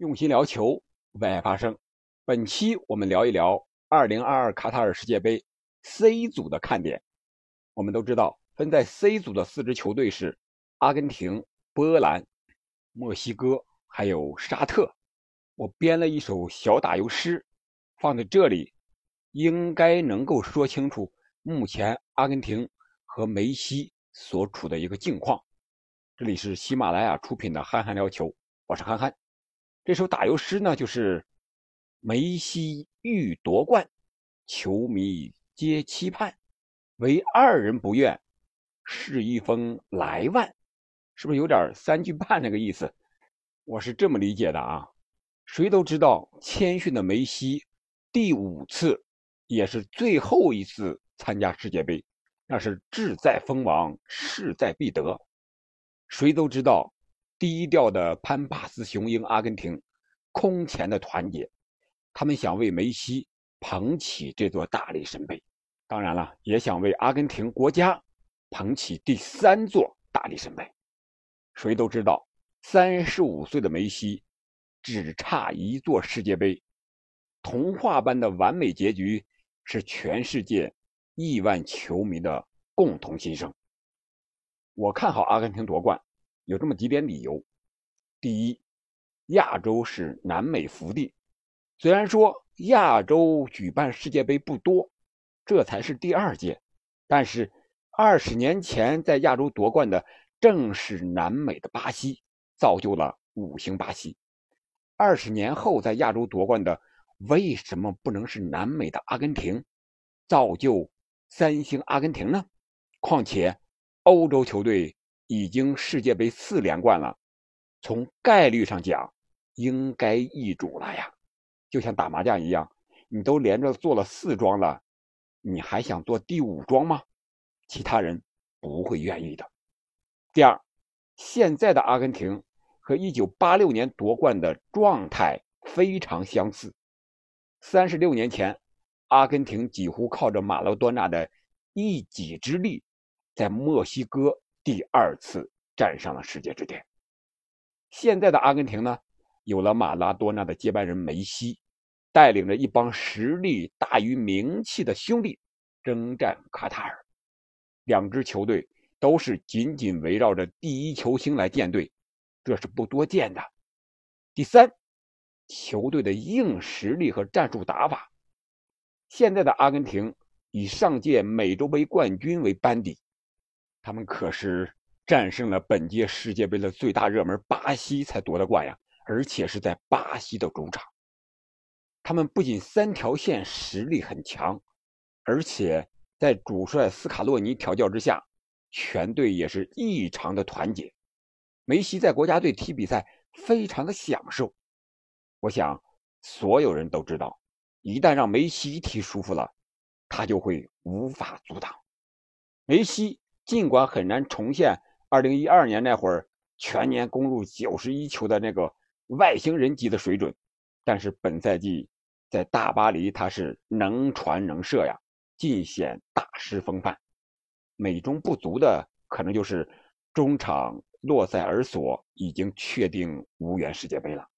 用心聊球，为爱发声。本期我们聊一聊2022卡塔尔世界杯 C 组的看点。我们都知道，分在 C 组的四支球队是阿根廷、波兰、墨西哥，还有沙特。我编了一首小打油诗，放在这里，应该能够说清楚目前阿根廷和梅西所处的一个境况。这里是喜马拉雅出品的《憨憨聊球》，我是憨憨。这首打油诗呢，就是梅西欲夺冠，球迷皆期盼，唯二人不愿，是一封来万，是不是有点三句半那个意思？我是这么理解的啊。谁都知道，谦逊的梅西第五次，也是最后一次参加世界杯，那是志在封王，势在必得。谁都知道。低调的潘帕斯雄鹰阿根廷，空前的团结，他们想为梅西捧起这座大力神杯，当然了，也想为阿根廷国家捧起第三座大力神杯。谁都知道，三十五岁的梅西只差一座世界杯，童话般的完美结局是全世界亿万球迷的共同心声。我看好阿根廷夺冠。有这么几点理由：第一，亚洲是南美福地，虽然说亚洲举办世界杯不多，这才是第二届，但是二十年前在亚洲夺冠的正是南美的巴西，造就了五星巴西；二十年后在亚洲夺冠的为什么不能是南美的阿根廷，造就三星阿根廷呢？况且欧洲球队。已经世界杯四连冠了，从概率上讲，应该易主了呀。就像打麻将一样，你都连着做了四庄了，你还想做第五庄吗？其他人不会愿意的。第二，现在的阿根廷和1986年夺冠的状态非常相似。三十六年前，阿根廷几乎靠着马拉多纳的一己之力，在墨西哥。第二次站上了世界之巅。现在的阿根廷呢，有了马拉多纳的接班人梅西，带领着一帮实力大于名气的兄弟征战卡塔尔。两支球队都是紧紧围绕着第一球星来建队，这是不多见的。第三，球队的硬实力和战术打法。现在的阿根廷以上届美洲杯冠军为班底。他们可是战胜了本届世界杯的最大热门巴西才夺得冠呀，而且是在巴西的主场。他们不仅三条线实力很强，而且在主帅斯卡洛尼调教之下，全队也是异常的团结。梅西在国家队踢比赛非常的享受。我想所有人都知道，一旦让梅西踢舒服了，他就会无法阻挡。梅西。尽管很难重现2012年那会儿全年攻入91球的那个外星人级的水准，但是本赛季在大巴黎他是能传能射呀，尽显大师风范。美中不足的可能就是中场洛塞尔索已经确定无缘世界杯了，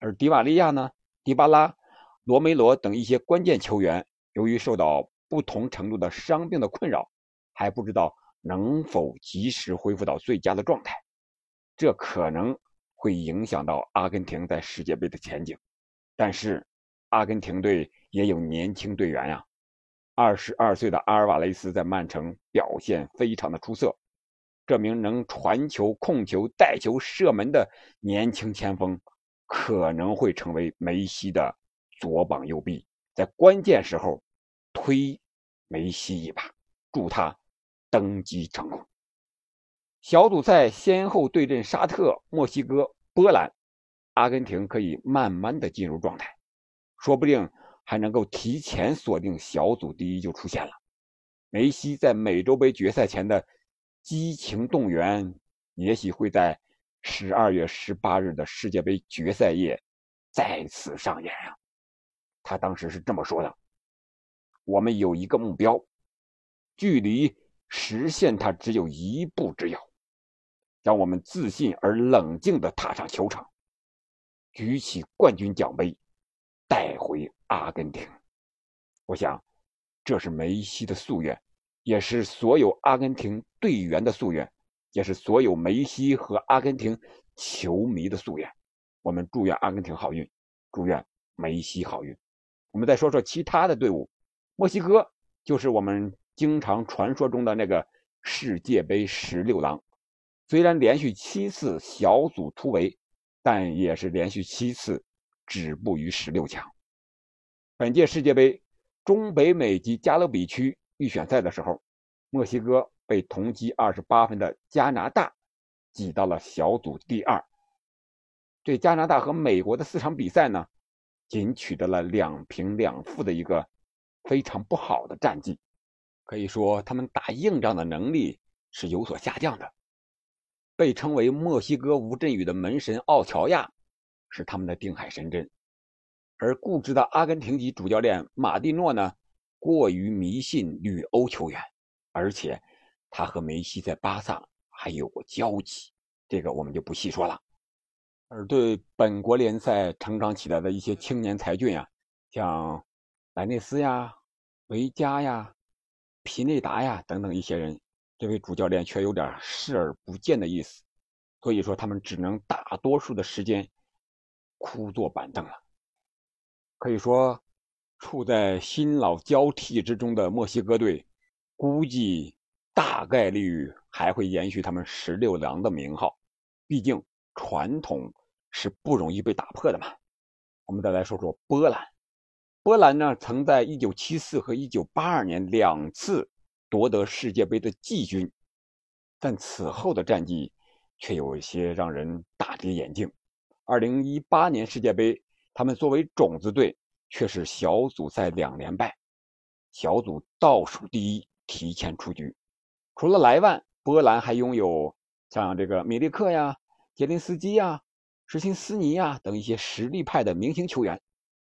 而迪瓦利亚呢、迪巴拉、罗梅罗等一些关键球员，由于受到不同程度的伤病的困扰，还不知道。能否及时恢复到最佳的状态，这可能会影响到阿根廷在世界杯的前景。但是，阿根廷队也有年轻队员呀。二十二岁的阿尔瓦雷斯在曼城表现非常的出色。这名能传球、控球、带球、射门的年轻前锋，可能会成为梅西的左膀右臂，在关键时候推梅西一把，助他。登基成功。小组赛先后对阵沙特、墨西哥、波兰，阿根廷可以慢慢的进入状态，说不定还能够提前锁定小组第一就出现了。梅西在美洲杯决赛前的激情动员，也许会在十二月十八日的世界杯决赛夜再次上演啊！他当时是这么说的：“我们有一个目标，距离。”实现它只有一步之遥，让我们自信而冷静地踏上球场。举起冠军奖杯，带回阿根廷。我想，这是梅西的夙愿，也是所有阿根廷队员的夙愿，也是所有梅西和阿根廷球迷的夙愿。我们祝愿阿根廷好运，祝愿梅西好运。我们再说说其他的队伍，墨西哥就是我们经常传说中的那个世界杯十六郎。虽然连续七次小组突围，但也是连续七次止步于十六强。本届世界杯中北美及加勒比区预选赛的时候，墨西哥被同积二十八分的加拿大挤到了小组第二。对加拿大和美国的四场比赛呢，仅取得了两平两负的一个非常不好的战绩，可以说他们打硬仗的能力是有所下降的。被称为墨西哥吴镇宇的门神奥乔亚是他们的定海神针，而固执的阿根廷籍主教练马蒂诺呢，过于迷信旅欧球员，而且他和梅西在巴萨还有过交集，这个我们就不细说了。而对本国联赛成长起来的一些青年才俊啊，像莱内斯呀、维加呀、皮内达呀等等一些人，这位主教练却有点视而不见的意思，所以说他们只能大多数的时间枯坐板凳了。可以说，处在新老交替之中的墨西哥队，估计大概率还会延续他们十六郎的名号，毕竟。传统是不容易被打破的嘛。我们再来说说波兰。波兰呢，曾在1974和1982年两次夺得世界杯的季军，但此后的战绩却有一些让人大跌眼镜。2018年世界杯，他们作为种子队，却是小组赛两连败，小组倒数第一，提前出局。除了莱万，波兰还拥有像这个米利克呀。杰林斯基呀、什琴斯尼呀等一些实力派的明星球员，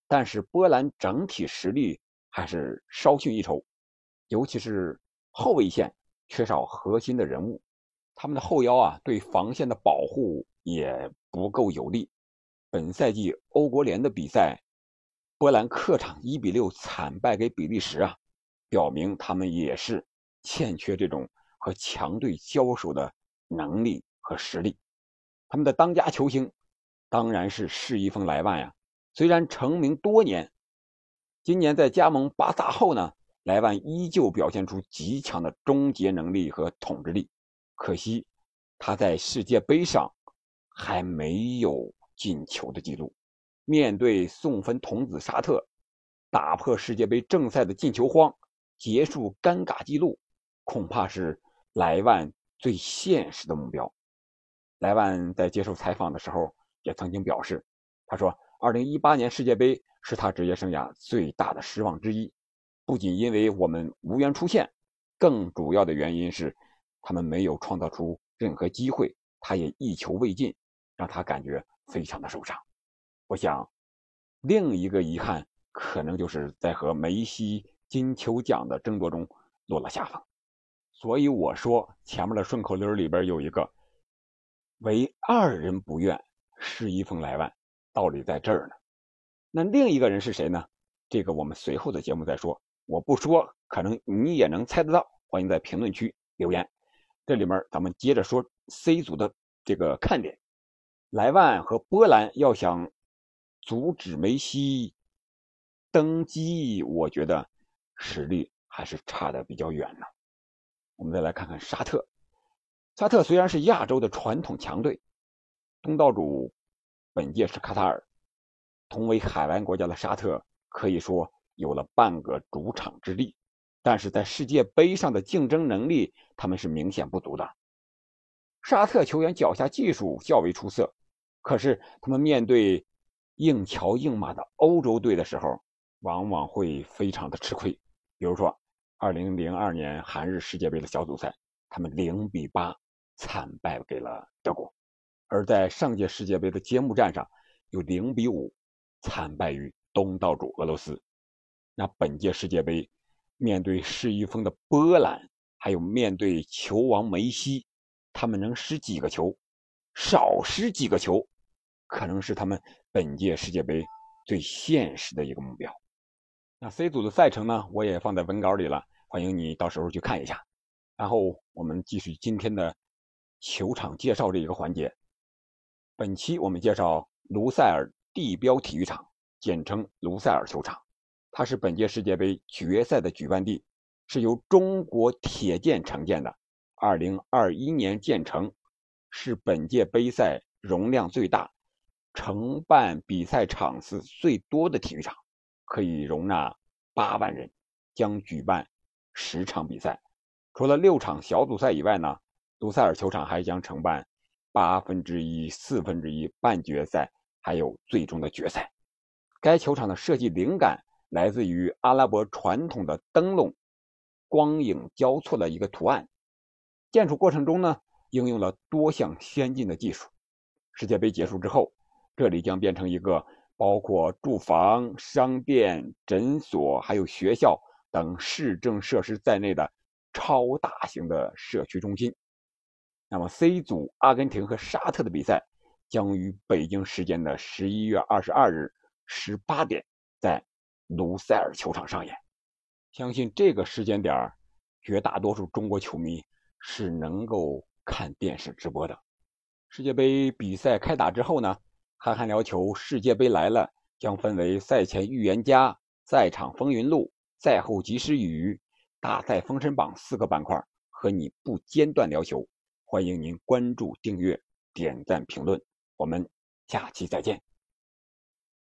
但是波兰整体实力还是稍逊一筹，尤其是后卫线缺少核心的人物，他们的后腰啊对防线的保护也不够有力。本赛季欧国联的比赛，波兰客场一比六惨败给比利时啊，表明他们也是欠缺这种和强队交手的能力和实力。他们的当家球星当然是施一峰莱万呀。虽然成名多年，今年在加盟巴萨后呢，莱万依旧表现出极强的终结能力和统治力。可惜他在世界杯上还没有进球的记录。面对送分童子沙特，打破世界杯正赛的进球荒，结束尴尬记录，恐怕是莱万最现实的目标。莱万在接受采访的时候也曾经表示：“他说，2018年世界杯是他职业生涯最大的失望之一，不仅因为我们无缘出线，更主要的原因是他们没有创造出任何机会，他也一球未进，让他感觉非常的受伤。我想，另一个遗憾可能就是在和梅西金球奖的争夺中落了下风。所以我说，前面的顺口溜里边有一个。”唯二人不愿，是一封来万，道理在这儿呢。那另一个人是谁呢？这个我们随后的节目再说。我不说，可能你也能猜得到。欢迎在评论区留言。这里面咱们接着说 C 组的这个看点。莱万和波兰要想阻止梅西登基，我觉得实力还是差的比较远呢。我们再来看看沙特。沙特虽然是亚洲的传统强队，东道主本届是卡塔尔，同为海湾国家的沙特可以说有了半个主场之力，但是在世界杯上的竞争能力他们是明显不足的。沙特球员脚下技术较为出色，可是他们面对硬桥硬马的欧洲队的时候，往往会非常的吃亏。比如说，2002年韩日世界杯的小组赛，他们0比8。惨败给了德国，而在上届世界杯的揭幕战上，又零比五惨败于东道主俄罗斯。那本届世界杯，面对失一峰的波兰，还有面对球王梅西，他们能失几个球？少失几个球，可能是他们本届世界杯最现实的一个目标。那 C 组的赛程呢，我也放在文稿里了，欢迎你到时候去看一下。然后我们继续今天的球场介绍这一个环节。本期我们介绍卢塞尔地标体育场，简称卢塞尔球场，它是本届世界杯决赛的举办地，是由中国铁建承建的，2021年建成，是本届杯赛容量最大、承办比赛场次最多的体育场。可以容纳八万人，将举办十场比赛。除了六场小组赛以外呢，卢塞尔球场还将承办八分之一、四分之一、半决赛，还有最终的决赛。该球场的设计灵感来自于阿拉伯传统的灯笼，光影交错的一个图案。建筑过程中呢，应用了多项先进的技术。世界杯结束之后，这里将变成一个。包括住房、商店、诊所，还有学校等市政设施在内的超大型的社区中心。那么，C 组阿根廷和沙特的比赛将于北京时间的十一月二十二日十八点在卢塞尔球场上演。相信这个时间点绝大多数中国球迷是能够看电视直播的。世界杯比赛开打之后呢？憨憨聊球世界杯来了，将分为赛前预言家、赛场风云录、赛后及时雨、大赛封神榜四个板块，和你不间断聊球。欢迎您关注、订阅、点赞、评论，我们下期再见。